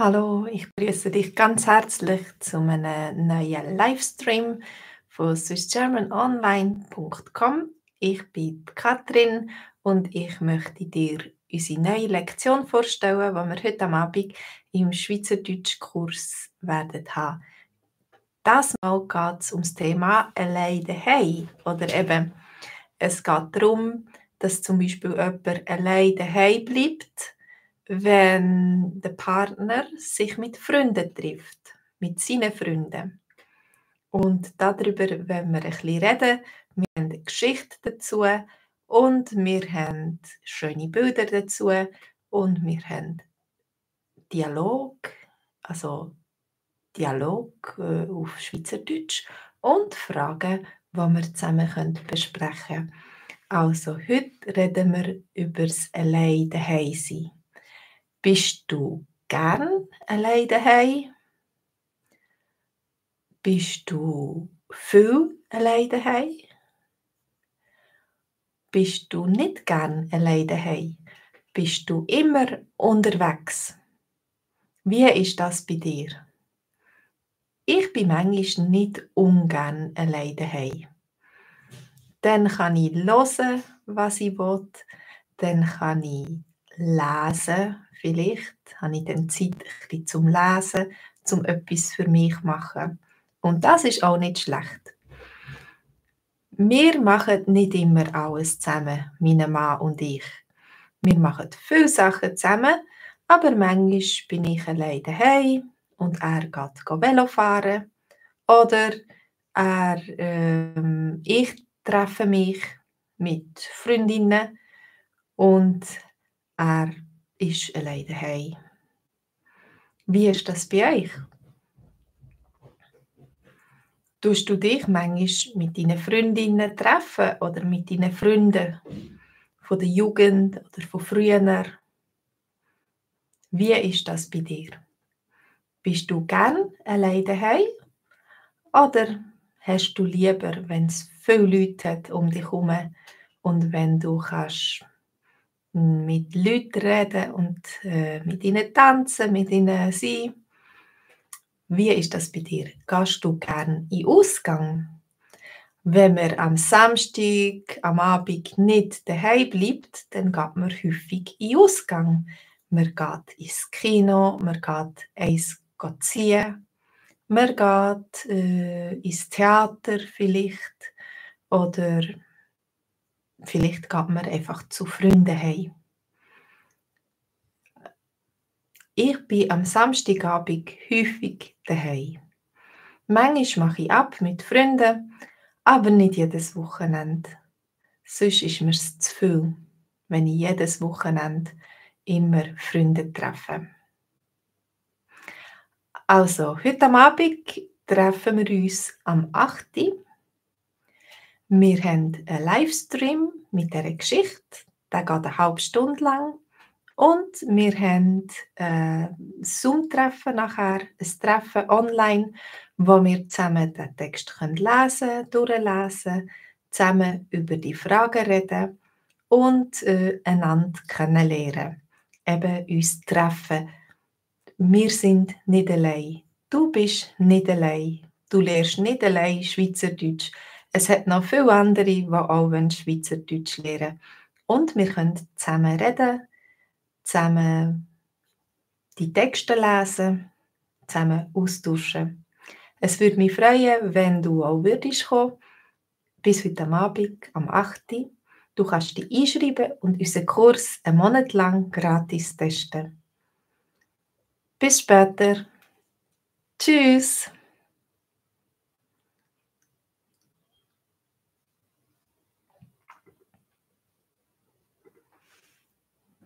Hallo, ich begrüße dich ganz herzlich zu einem neuen Livestream von swissgermanonline.com. Ich bin Katrin und ich möchte dir unsere neue Lektion vorstellen, die wir heute Abend im Schweizerdeutsch-Kurs werden haben. Das Mal geht es um das Thema allein daheim oder eben es geht darum, dass zum Beispiel jemand allein daheim bleibt wenn der Partner sich mit Freunden trifft, mit seinen Freunden. Und darüber werden wir ein bisschen reden. Wir haben eine Geschichte dazu und wir haben schöne Bilder dazu und wir haben Dialog, also Dialog äh, auf Schweizerdeutsch und Fragen, die wir zusammen besprechen können. Also heute reden wir über das Allein daheim sein. Bist du gern allein daheim? Bist du viel allein daheim? Bist du nicht gern allein daheim? Bist du immer unterwegs? Wie ist das bei dir? Ich bin manchmal nicht ungern allein daheim. Dann kann ich hören, was ich will. Dann kann ich lesen, Vielleicht habe ich dann Zeit ein zum Lesen, zum etwas für mich machen. Und das ist auch nicht schlecht. Wir machen nicht immer alles zusammen, mein Mann und ich. Wir machen viele Sachen zusammen, aber manchmal bin ich allein daheim und er geht Velo fahren. Oder er, ähm, ich treffe mich mit Freundinnen und er ist allein daheim. Wie ist das bei euch? Tust du dich manchmal mit deinen Freundinnen treffen oder mit deinen Freunden von der Jugend oder von früher? Wie ist das bei dir? Bist du gern allein daheim oder hast du lieber, wenn es viele Leute hat um dich herum und wenn du kannst mit Leuten reden und äh, mit ihnen tanzen, mit ihnen sein. Wie ist das bei dir? Gehst du gern in Ausgang? Wenn man am Samstag, am Abend nicht daheim bleibt, dann geht man häufig in Ausgang. Man geht ins Kino, man geht eins ziehen, man geht äh, ins Theater vielleicht oder Vielleicht geht man einfach zu Freunden heim. Ich bin am Samstagabend häufig daheim. Manchmal mache ich ab mit Freunden, aber nicht jedes Wochenende. Sonst ist mir zu viel, wenn ich jedes Wochenende immer Freunde treffe. Also, heute Abend treffen wir uns am 8. Wir haben einen Livestream mit dieser Geschichte. Der geht eine halbe Stunde lang. Und wir haben ein Zoom-Treffen nachher, ein Treffen online, wo wir zusammen den Text lesen können, durchlesen, zusammen über die Fragen reden und äh, einander kennenlernen. Eben uns treffen. Wir sind nicht allein. Du bist nicht allein. Du lernst nicht allein Schweizerdeutsch. Es hat noch viele andere, die auch Schweizerdeutsch lernen Und wir können zusammen reden, zusammen die Texte lesen, zusammen austauschen. Es würde mich freuen, wenn du auch würdest kommen, bis heute Abend, am 8. Du kannst dich einschreiben und unseren Kurs einen Monat lang gratis testen. Bis später. Tschüss.